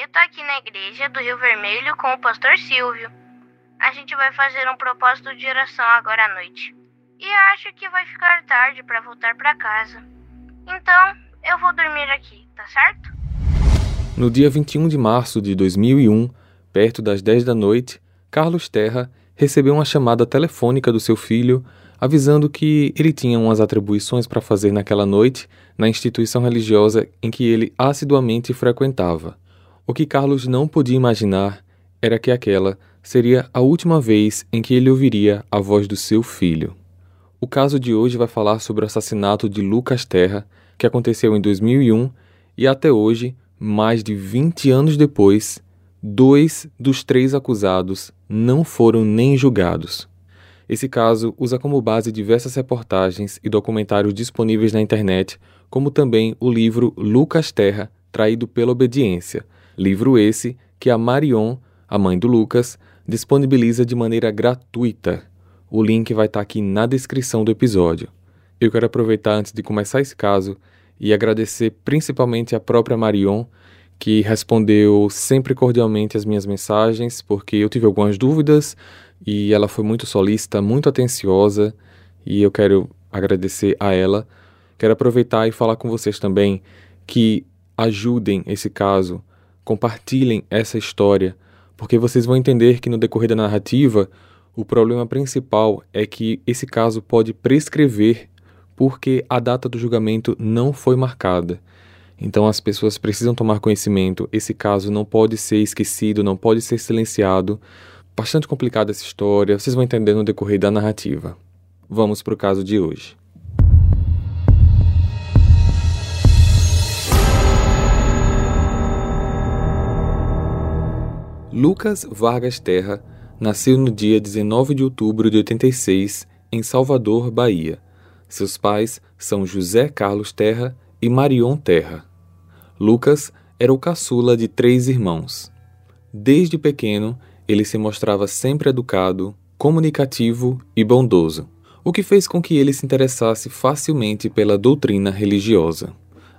Eu tô aqui na igreja do Rio Vermelho com o pastor Silvio. A gente vai fazer um propósito de oração agora à noite. E acho que vai ficar tarde para voltar para casa. Então, eu vou dormir aqui, tá certo? No dia 21 de março de 2001, perto das 10 da noite, Carlos Terra recebeu uma chamada telefônica do seu filho avisando que ele tinha umas atribuições para fazer naquela noite na instituição religiosa em que ele assiduamente frequentava. O que Carlos não podia imaginar era que aquela seria a última vez em que ele ouviria a voz do seu filho. O caso de hoje vai falar sobre o assassinato de Lucas Terra, que aconteceu em 2001 e até hoje, mais de 20 anos depois, dois dos três acusados não foram nem julgados. Esse caso usa como base diversas reportagens e documentários disponíveis na internet, como também o livro Lucas Terra, Traído pela Obediência, livro esse que a Marion, a mãe do Lucas, disponibiliza de maneira gratuita. O link vai estar aqui na descrição do episódio. Eu quero aproveitar antes de começar esse caso e agradecer principalmente a própria Marion, que respondeu sempre cordialmente as minhas mensagens, porque eu tive algumas dúvidas e ela foi muito solícita, muito atenciosa e eu quero agradecer a ela. Quero aproveitar e falar com vocês também que ajudem esse caso, compartilhem essa história, porque vocês vão entender que no decorrer da narrativa o problema principal é que esse caso pode prescrever porque a data do julgamento não foi marcada. Então as pessoas precisam tomar conhecimento, esse caso não pode ser esquecido, não pode ser silenciado, Bastante complicada essa história, vocês vão entender no decorrer da narrativa. Vamos para o caso de hoje. Lucas Vargas Terra nasceu no dia 19 de outubro de 86 em Salvador, Bahia. Seus pais são José Carlos Terra e Marion Terra. Lucas era o caçula de três irmãos. Desde pequeno, ele se mostrava sempre educado, comunicativo e bondoso, o que fez com que ele se interessasse facilmente pela doutrina religiosa.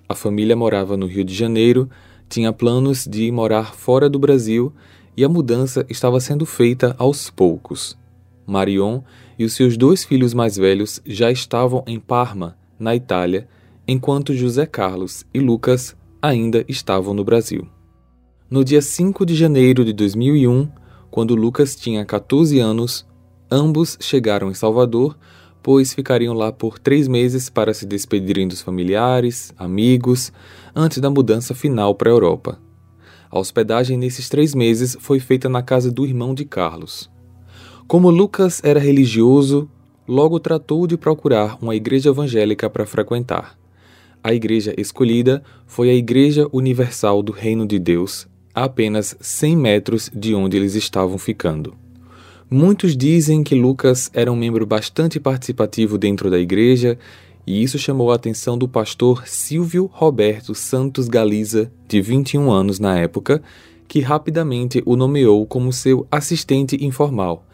A família morava no Rio de Janeiro, tinha planos de morar fora do Brasil e a mudança estava sendo feita aos poucos. Marion e os seus dois filhos mais velhos já estavam em Parma, na Itália, enquanto José Carlos e Lucas ainda estavam no Brasil. No dia 5 de janeiro de 2001, quando Lucas tinha 14 anos, ambos chegaram em Salvador, pois ficariam lá por três meses para se despedirem dos familiares, amigos, antes da mudança final para a Europa. A hospedagem nesses três meses foi feita na casa do irmão de Carlos. Como Lucas era religioso, logo tratou de procurar uma igreja evangélica para frequentar. A igreja escolhida foi a Igreja Universal do Reino de Deus, a apenas 100 metros de onde eles estavam ficando. Muitos dizem que Lucas era um membro bastante participativo dentro da igreja, e isso chamou a atenção do pastor Silvio Roberto Santos Galiza, de 21 anos na época, que rapidamente o nomeou como seu assistente informal.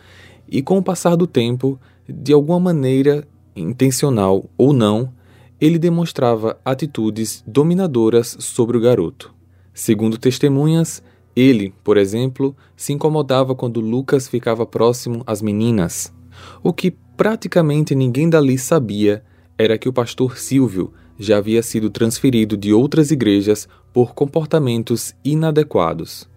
E com o passar do tempo, de alguma maneira, intencional ou não, ele demonstrava atitudes dominadoras sobre o garoto. Segundo testemunhas, ele, por exemplo, se incomodava quando Lucas ficava próximo às meninas. O que praticamente ninguém dali sabia era que o pastor Silvio já havia sido transferido de outras igrejas por comportamentos inadequados.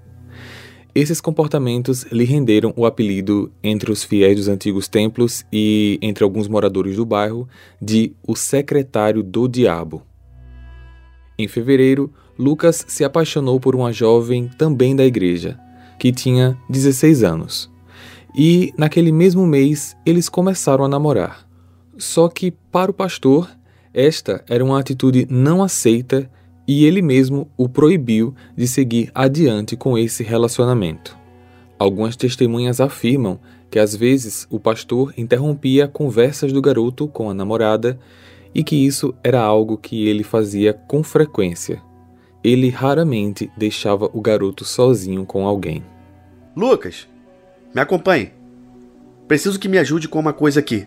Esses comportamentos lhe renderam o apelido entre os fiéis dos antigos templos e entre alguns moradores do bairro de o secretário do diabo. Em fevereiro, Lucas se apaixonou por uma jovem também da igreja, que tinha 16 anos. E, naquele mesmo mês, eles começaram a namorar. Só que, para o pastor, esta era uma atitude não aceita e ele mesmo o proibiu de seguir adiante com esse relacionamento. Algumas testemunhas afirmam que às vezes o pastor interrompia conversas do garoto com a namorada e que isso era algo que ele fazia com frequência. Ele raramente deixava o garoto sozinho com alguém. Lucas, me acompanhe. Preciso que me ajude com uma coisa aqui.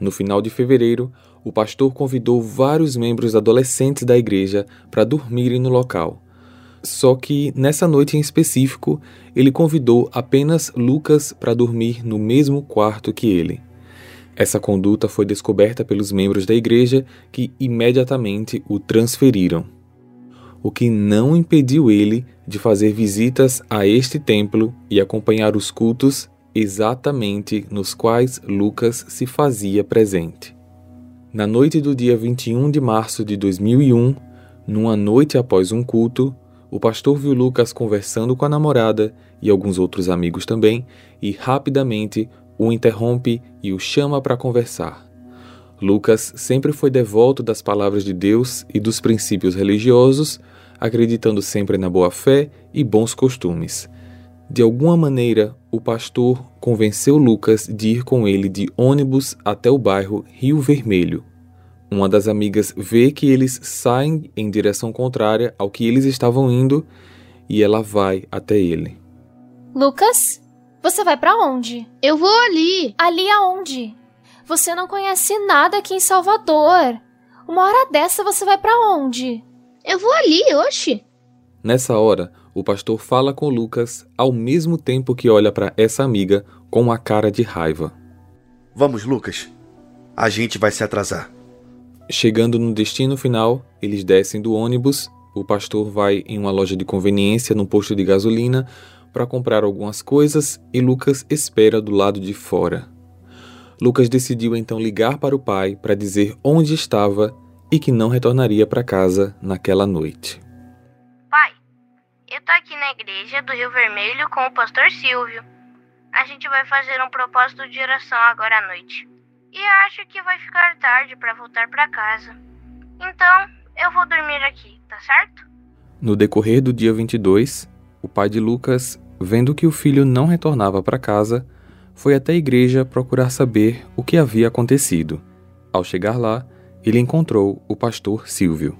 No final de fevereiro, o pastor convidou vários membros adolescentes da igreja para dormirem no local. Só que nessa noite em específico, ele convidou apenas Lucas para dormir no mesmo quarto que ele. Essa conduta foi descoberta pelos membros da igreja que imediatamente o transferiram, o que não impediu ele de fazer visitas a este templo e acompanhar os cultos exatamente nos quais Lucas se fazia presente. Na noite do dia 21 de março de 2001, numa noite após um culto, o pastor viu Lucas conversando com a namorada e alguns outros amigos também, e rapidamente o interrompe e o chama para conversar. Lucas sempre foi devoto das palavras de Deus e dos princípios religiosos, acreditando sempre na boa fé e bons costumes. De alguma maneira, o pastor convenceu Lucas de ir com ele de ônibus até o bairro Rio Vermelho. Uma das amigas vê que eles saem em direção contrária ao que eles estavam indo e ela vai até ele. Lucas? Você vai para onde? Eu vou ali. Ali aonde? Você não conhece nada aqui em Salvador. Uma hora dessa você vai para onde? Eu vou ali, oxe. Nessa hora, o pastor fala com Lucas ao mesmo tempo que olha para essa amiga com uma cara de raiva. Vamos, Lucas. A gente vai se atrasar. Chegando no destino final, eles descem do ônibus. O pastor vai em uma loja de conveniência no posto de gasolina para comprar algumas coisas e Lucas espera do lado de fora. Lucas decidiu então ligar para o pai para dizer onde estava e que não retornaria para casa naquela noite. Eu tô aqui na igreja do Rio Vermelho com o pastor Silvio. A gente vai fazer um propósito de oração agora à noite. E acho que vai ficar tarde para voltar para casa. Então, eu vou dormir aqui, tá certo? No decorrer do dia 22, o pai de Lucas Vendo que o filho não retornava para casa, foi até a igreja procurar saber o que havia acontecido. Ao chegar lá, ele encontrou o pastor Silvio.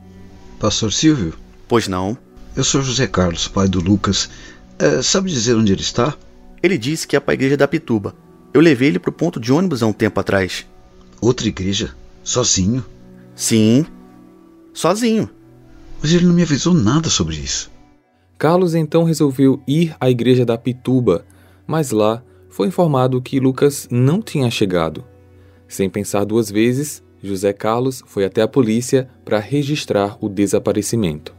Pastor Silvio? Pois não. Eu sou José Carlos, pai do Lucas. É, sabe dizer onde ele está? Ele disse que é para a igreja da Pituba. Eu levei ele para o ponto de ônibus há um tempo atrás. Outra igreja? Sozinho? Sim, sozinho. Mas ele não me avisou nada sobre isso. Carlos então resolveu ir à igreja da Pituba, mas lá foi informado que Lucas não tinha chegado. Sem pensar duas vezes, José Carlos foi até a polícia para registrar o desaparecimento.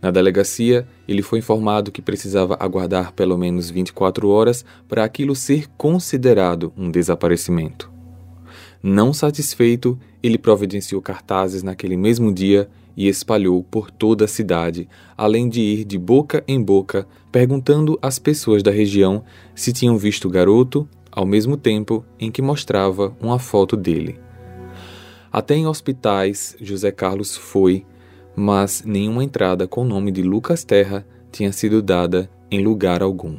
Na delegacia, ele foi informado que precisava aguardar pelo menos 24 horas para aquilo ser considerado um desaparecimento. Não satisfeito, ele providenciou cartazes naquele mesmo dia e espalhou por toda a cidade, além de ir de boca em boca perguntando às pessoas da região se tinham visto o garoto, ao mesmo tempo em que mostrava uma foto dele. Até em hospitais José Carlos foi, mas nenhuma entrada com o nome de Lucas Terra tinha sido dada em lugar algum.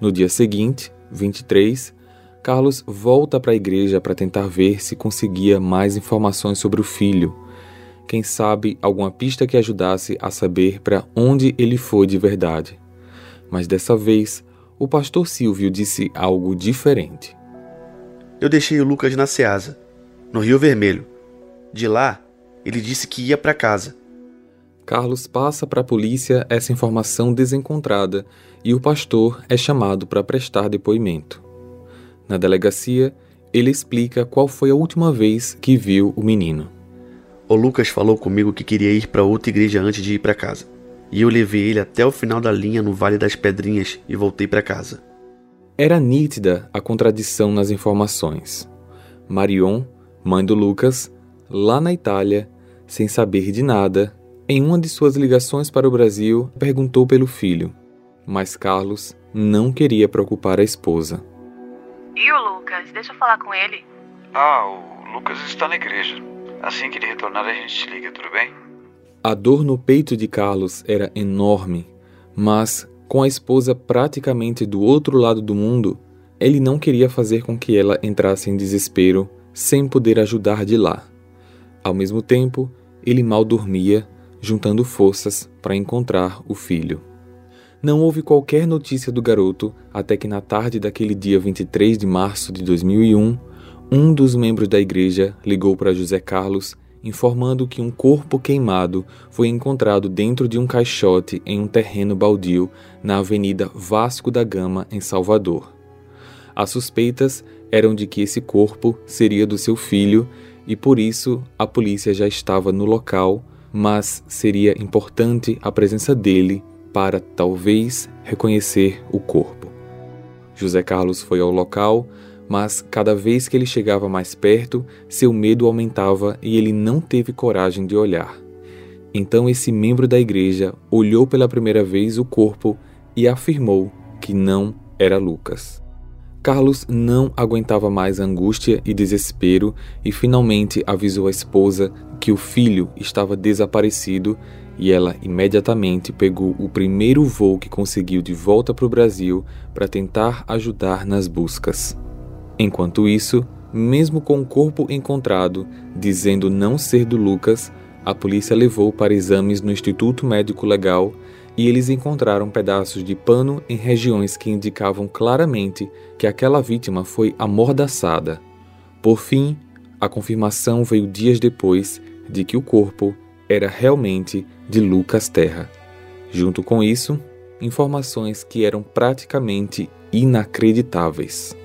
No dia seguinte, 23, Carlos volta para a igreja para tentar ver se conseguia mais informações sobre o filho, quem sabe alguma pista que ajudasse a saber para onde ele foi de verdade. Mas dessa vez, o pastor Silvio disse algo diferente. Eu deixei o Lucas na Ceasa, no Rio Vermelho. De lá, ele disse que ia para casa. Carlos passa para a polícia essa informação desencontrada e o pastor é chamado para prestar depoimento. Na delegacia, ele explica qual foi a última vez que viu o menino. O Lucas falou comigo que queria ir para outra igreja antes de ir para casa. E eu levei ele até o final da linha no Vale das Pedrinhas e voltei para casa. Era nítida a contradição nas informações. Marion, mãe do Lucas, lá na Itália, sem saber de nada, em uma de suas ligações para o Brasil, perguntou pelo filho, mas Carlos não queria preocupar a esposa. E o Lucas? Deixa eu falar com ele. Ah, o Lucas está na igreja. Assim que ele retornar, a gente te liga, tudo bem? A dor no peito de Carlos era enorme, mas, com a esposa praticamente do outro lado do mundo, ele não queria fazer com que ela entrasse em desespero sem poder ajudar de lá. Ao mesmo tempo, ele mal dormia, juntando forças para encontrar o filho. Não houve qualquer notícia do garoto até que, na tarde daquele dia 23 de março de 2001, um dos membros da igreja ligou para José Carlos informando que um corpo queimado foi encontrado dentro de um caixote em um terreno baldio na Avenida Vasco da Gama, em Salvador. As suspeitas eram de que esse corpo seria do seu filho e por isso a polícia já estava no local, mas seria importante a presença dele para talvez reconhecer o corpo. José Carlos foi ao local, mas cada vez que ele chegava mais perto, seu medo aumentava e ele não teve coragem de olhar. Então esse membro da igreja olhou pela primeira vez o corpo e afirmou que não era Lucas. Carlos não aguentava mais angústia e desespero e finalmente avisou a esposa que o filho estava desaparecido e ela imediatamente pegou o primeiro voo que conseguiu de volta para o Brasil para tentar ajudar nas buscas. Enquanto isso, mesmo com o corpo encontrado, dizendo não ser do Lucas, a polícia levou para exames no Instituto Médico Legal e eles encontraram pedaços de pano em regiões que indicavam claramente que aquela vítima foi amordaçada. Por fim, a confirmação veio dias depois de que o corpo era realmente de Lucas Terra. Junto com isso, informações que eram praticamente inacreditáveis.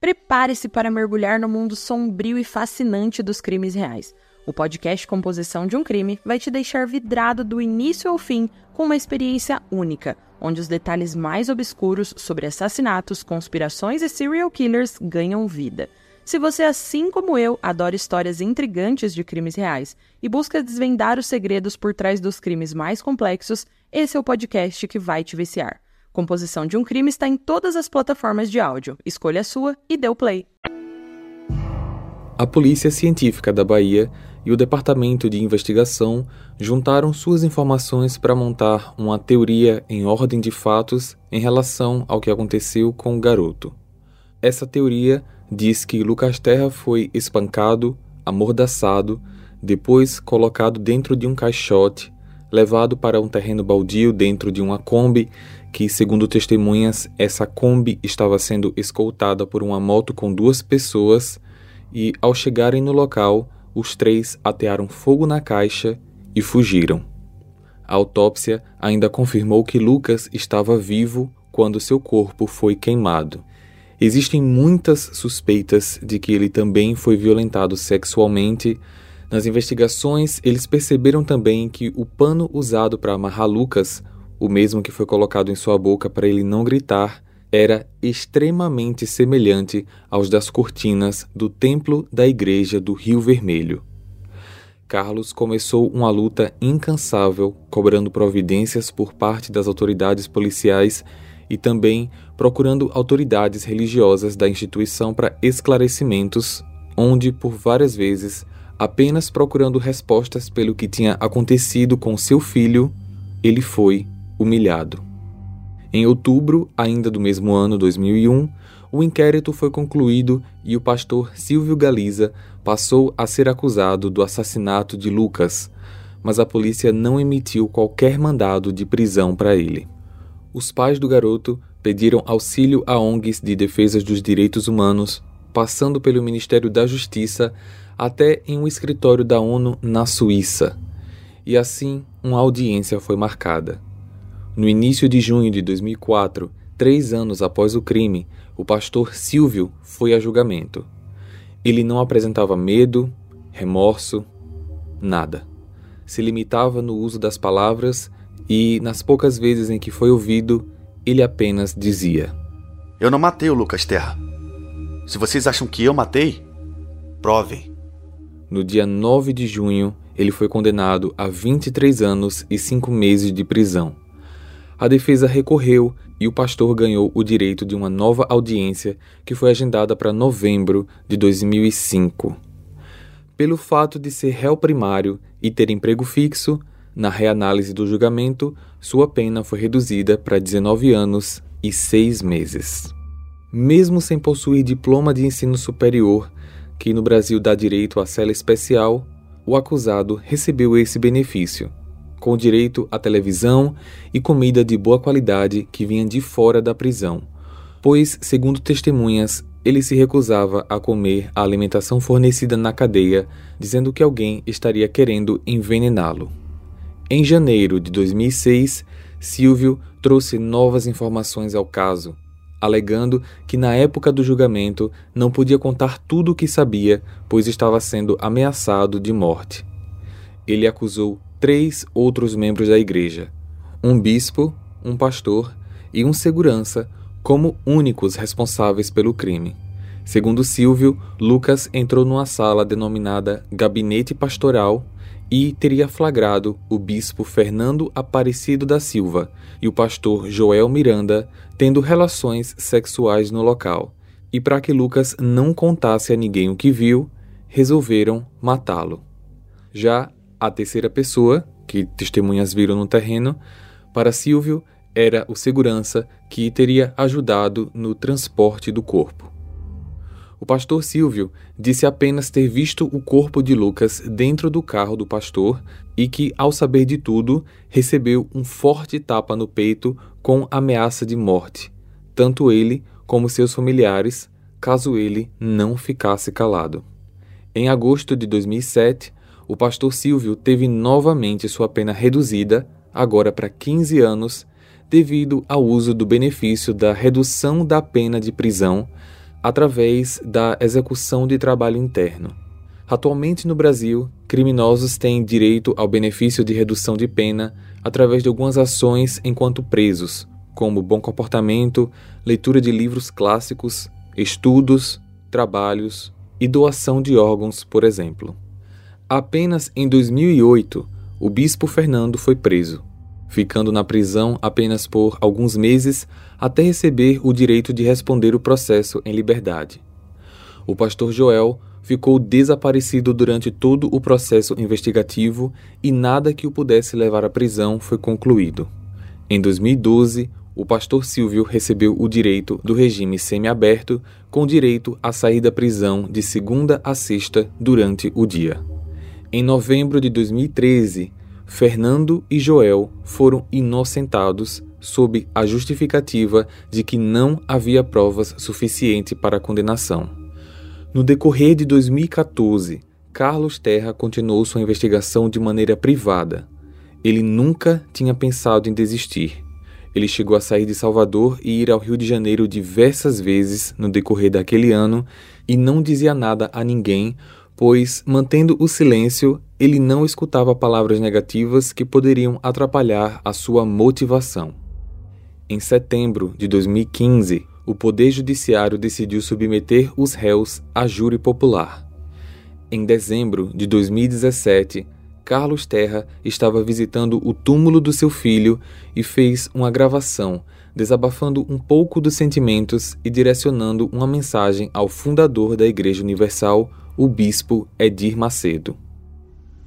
Prepare-se para mergulhar no mundo sombrio e fascinante dos crimes reais. O podcast Composição de um Crime vai te deixar vidrado do início ao fim com uma experiência única, onde os detalhes mais obscuros sobre assassinatos, conspirações e serial killers ganham vida. Se você, assim como eu, adora histórias intrigantes de crimes reais e busca desvendar os segredos por trás dos crimes mais complexos, esse é o podcast que vai te viciar. Composição de um Crime está em todas as plataformas de áudio. Escolha a sua e dê o play. A Polícia Científica da Bahia e o Departamento de Investigação juntaram suas informações para montar uma teoria em ordem de fatos em relação ao que aconteceu com o garoto. Essa teoria diz que Lucas Terra foi espancado, amordaçado, depois colocado dentro de um caixote, levado para um terreno baldio dentro de uma Kombi, que, segundo testemunhas, essa Kombi estava sendo escoltada por uma moto com duas pessoas e, ao chegarem no local, os três atearam fogo na caixa e fugiram. A autópsia ainda confirmou que Lucas estava vivo quando seu corpo foi queimado. Existem muitas suspeitas de que ele também foi violentado sexualmente. Nas investigações, eles perceberam também que o pano usado para amarrar Lucas, o mesmo que foi colocado em sua boca para ele não gritar, era extremamente semelhante aos das cortinas do templo da igreja do Rio Vermelho. Carlos começou uma luta incansável, cobrando providências por parte das autoridades policiais e também procurando autoridades religiosas da instituição para esclarecimentos, onde, por várias vezes, apenas procurando respostas pelo que tinha acontecido com seu filho, ele foi humilhado. Em outubro, ainda do mesmo ano 2001, o inquérito foi concluído e o pastor Silvio Galiza passou a ser acusado do assassinato de Lucas, mas a polícia não emitiu qualquer mandado de prisão para ele. Os pais do garoto pediram auxílio a ONGs de defesa dos direitos humanos, passando pelo Ministério da Justiça até em um escritório da ONU na Suíça. E assim, uma audiência foi marcada. No início de junho de 2004, três anos após o crime, o pastor Silvio foi a julgamento. Ele não apresentava medo, remorso, nada. Se limitava no uso das palavras e, nas poucas vezes em que foi ouvido, ele apenas dizia: Eu não matei o Lucas Terra. Se vocês acham que eu matei, provem. No dia 9 de junho, ele foi condenado a 23 anos e 5 meses de prisão a defesa recorreu e o pastor ganhou o direito de uma nova audiência que foi agendada para novembro de 2005. Pelo fato de ser réu primário e ter emprego fixo, na reanálise do julgamento, sua pena foi reduzida para 19 anos e 6 meses. Mesmo sem possuir diploma de ensino superior, que no Brasil dá direito à cela especial, o acusado recebeu esse benefício com direito à televisão e comida de boa qualidade que vinha de fora da prisão, pois, segundo testemunhas, ele se recusava a comer a alimentação fornecida na cadeia, dizendo que alguém estaria querendo envenená-lo. Em janeiro de 2006, Silvio trouxe novas informações ao caso, alegando que na época do julgamento não podia contar tudo o que sabia, pois estava sendo ameaçado de morte. Ele acusou três outros membros da igreja: um bispo, um pastor e um segurança como únicos responsáveis pelo crime. Segundo Silvio, Lucas entrou numa sala denominada Gabinete Pastoral e teria flagrado o bispo Fernando Aparecido da Silva e o pastor Joel Miranda tendo relações sexuais no local. E para que Lucas não contasse a ninguém o que viu, resolveram matá-lo. Já a terceira pessoa, que testemunhas viram no terreno, para Silvio era o segurança que teria ajudado no transporte do corpo. O pastor Silvio disse apenas ter visto o corpo de Lucas dentro do carro do pastor e que, ao saber de tudo, recebeu um forte tapa no peito com ameaça de morte, tanto ele como seus familiares, caso ele não ficasse calado. Em agosto de 2007, o pastor Silvio teve novamente sua pena reduzida, agora para 15 anos, devido ao uso do benefício da redução da pena de prisão através da execução de trabalho interno. Atualmente no Brasil, criminosos têm direito ao benefício de redução de pena através de algumas ações enquanto presos, como bom comportamento, leitura de livros clássicos, estudos, trabalhos e doação de órgãos, por exemplo. Apenas em 2008, o bispo Fernando foi preso ficando na prisão apenas por alguns meses até receber o direito de responder o processo em liberdade. O pastor Joel ficou desaparecido durante todo o processo investigativo e nada que o pudesse levar à prisão foi concluído. Em 2012, o pastor Silvio recebeu o direito do regime semiaberto, com direito a sair da prisão de segunda a sexta durante o dia. Em novembro de 2013, Fernando e Joel foram inocentados sob a justificativa de que não havia provas suficientes para a condenação. No decorrer de 2014, Carlos Terra continuou sua investigação de maneira privada. Ele nunca tinha pensado em desistir. Ele chegou a sair de Salvador e ir ao Rio de Janeiro diversas vezes no decorrer daquele ano e não dizia nada a ninguém pois, mantendo o silêncio, ele não escutava palavras negativas que poderiam atrapalhar a sua motivação. Em setembro de 2015, o Poder Judiciário decidiu submeter os réus a júri popular. Em dezembro de 2017, Carlos Terra estava visitando o túmulo do seu filho e fez uma gravação, desabafando um pouco dos sentimentos e direcionando uma mensagem ao fundador da Igreja Universal, o bispo Edir Macedo.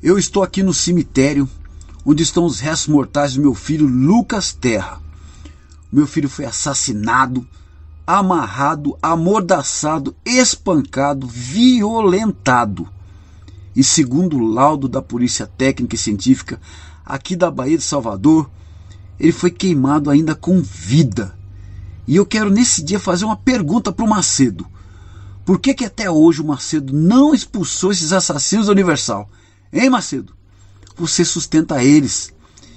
Eu estou aqui no cemitério onde estão os restos mortais do meu filho Lucas Terra. Meu filho foi assassinado, amarrado, amordaçado, espancado, violentado. E segundo o laudo da Polícia Técnica e Científica aqui da Bahia de Salvador, ele foi queimado ainda com vida. E eu quero nesse dia fazer uma pergunta para o Macedo. Por que, que até hoje o Macedo não expulsou esses assassinos da Universal? Hein, Macedo? Você sustenta eles.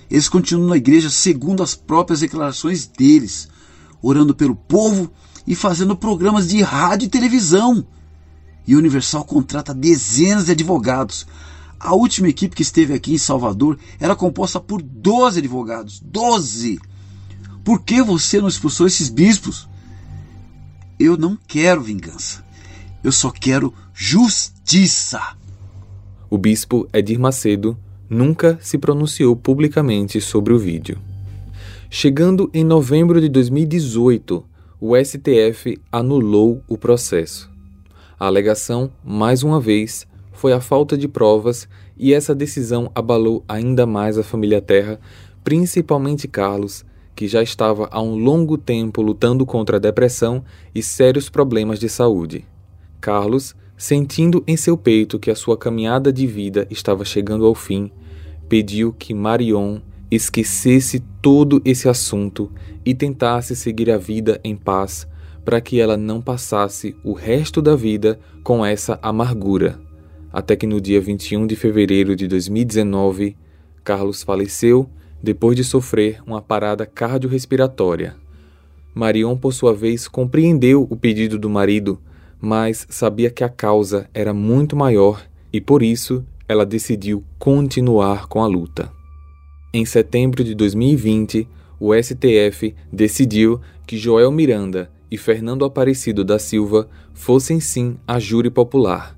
Eles continuam na igreja segundo as próprias declarações deles, orando pelo povo e fazendo programas de rádio e televisão. E a Universal contrata dezenas de advogados. A última equipe que esteve aqui em Salvador era composta por 12 advogados. 12! Por que você não expulsou esses bispos? Eu não quero vingança. Eu só quero justiça. O bispo Edir Macedo nunca se pronunciou publicamente sobre o vídeo. Chegando em novembro de 2018, o STF anulou o processo. A alegação, mais uma vez, foi a falta de provas e essa decisão abalou ainda mais a família Terra, principalmente Carlos, que já estava há um longo tempo lutando contra a depressão e sérios problemas de saúde. Carlos, sentindo em seu peito que a sua caminhada de vida estava chegando ao fim, pediu que Marion esquecesse todo esse assunto e tentasse seguir a vida em paz, para que ela não passasse o resto da vida com essa amargura. Até que no dia 21 de fevereiro de 2019, Carlos faleceu depois de sofrer uma parada cardiorrespiratória. Marion, por sua vez, compreendeu o pedido do marido, mas sabia que a causa era muito maior e por isso ela decidiu continuar com a luta. Em setembro de 2020, o STF decidiu que Joel Miranda e Fernando Aparecido da Silva fossem sim a júri popular,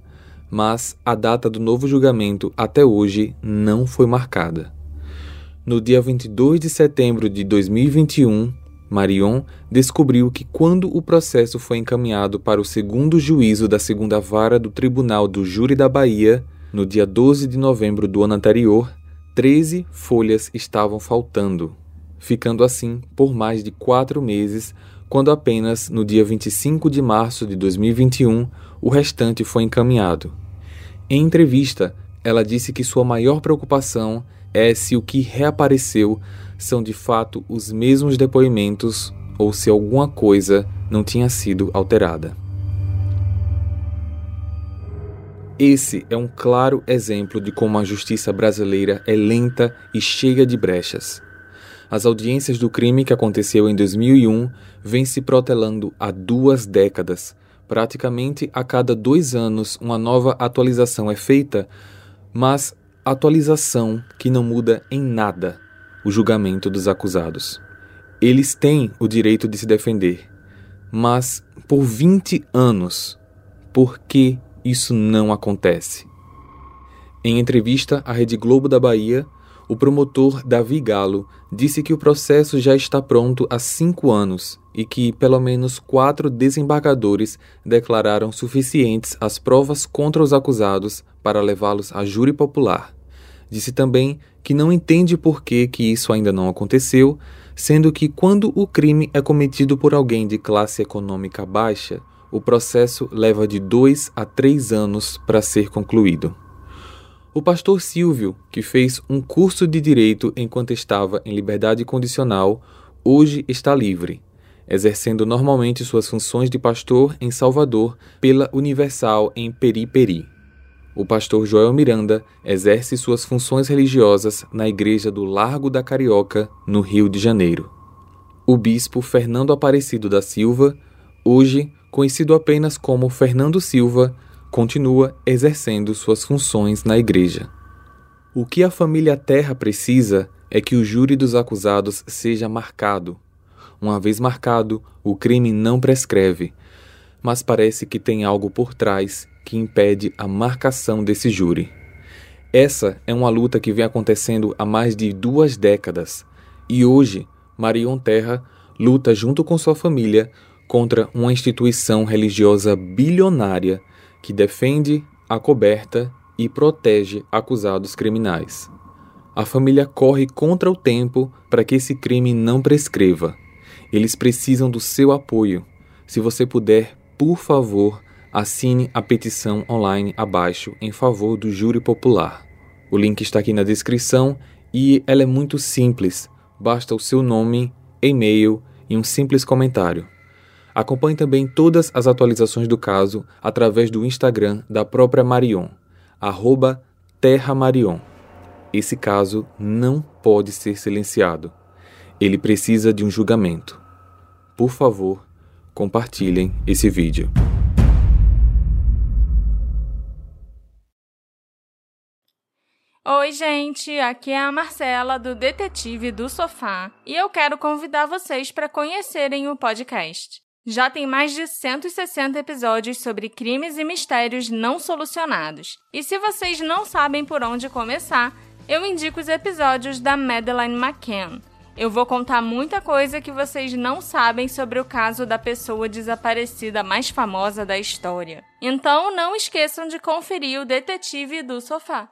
mas a data do novo julgamento até hoje não foi marcada. No dia 22 de setembro de 2021, Marion descobriu que quando o processo foi encaminhado para o segundo juízo da segunda vara do Tribunal do Júri da Bahia, no dia 12 de novembro do ano anterior, 13 folhas estavam faltando, ficando assim por mais de quatro meses, quando apenas no dia 25 de março de 2021 o restante foi encaminhado. Em entrevista, ela disse que sua maior preocupação é se o que reapareceu são de fato os mesmos depoimentos ou se alguma coisa não tinha sido alterada. Esse é um claro exemplo de como a justiça brasileira é lenta e cheia de brechas. As audiências do crime que aconteceu em 2001 vêm se protelando há duas décadas. Praticamente a cada dois anos, uma nova atualização é feita, mas atualização que não muda em nada o julgamento dos acusados. Eles têm o direito de se defender, mas por 20 anos, por que isso não acontece. Em entrevista à Rede Globo da Bahia, o promotor Davi Galo disse que o processo já está pronto há cinco anos e que pelo menos quatro desembargadores declararam suficientes as provas contra os acusados para levá-los a júri popular. Disse também que não entende por que, que isso ainda não aconteceu, sendo que quando o crime é cometido por alguém de classe econômica baixa, o processo leva de dois a três anos para ser concluído. O pastor Silvio, que fez um curso de direito enquanto estava em liberdade condicional, hoje está livre, exercendo normalmente suas funções de pastor em Salvador pela Universal em Periperi. O pastor Joel Miranda exerce suas funções religiosas na igreja do Largo da Carioca, no Rio de Janeiro. O bispo Fernando Aparecido da Silva, hoje conhecido apenas como Fernando Silva, continua exercendo suas funções na igreja. O que a família Terra precisa é que o júri dos acusados seja marcado. Uma vez marcado, o crime não prescreve, mas parece que tem algo por trás que impede a marcação desse júri. Essa é uma luta que vem acontecendo há mais de duas décadas e hoje Marion Terra luta junto com sua família contra uma instituição religiosa bilionária que defende, acoberta e protege acusados criminais. A família corre contra o tempo para que esse crime não prescreva. Eles precisam do seu apoio. Se você puder, por favor, assine a petição online abaixo em favor do júri popular. O link está aqui na descrição e ela é muito simples. Basta o seu nome, e-mail e um simples comentário. Acompanhe também todas as atualizações do caso através do Instagram da própria Marion, terramarion. Esse caso não pode ser silenciado. Ele precisa de um julgamento. Por favor, compartilhem esse vídeo. Oi, gente, aqui é a Marcela do Detetive do Sofá e eu quero convidar vocês para conhecerem o podcast. Já tem mais de 160 episódios sobre crimes e mistérios não solucionados. E se vocês não sabem por onde começar, eu indico os episódios da Madeleine McCann. Eu vou contar muita coisa que vocês não sabem sobre o caso da pessoa desaparecida mais famosa da história. Então não esqueçam de conferir o Detetive do Sofá.